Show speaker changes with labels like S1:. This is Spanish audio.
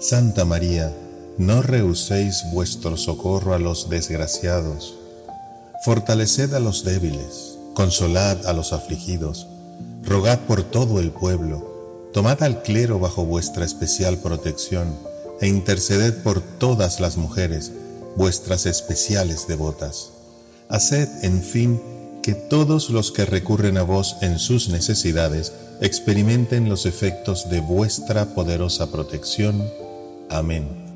S1: Santa María, no rehuséis vuestro socorro a los desgraciados, fortaleced a los débiles, consolad a los afligidos, rogad por todo el pueblo, tomad al clero bajo vuestra especial protección, e interceded por todas las mujeres, vuestras especiales devotas. Haced, en fin, que todos los que recurren a vos en sus necesidades experimenten los efectos de vuestra poderosa protección Amén.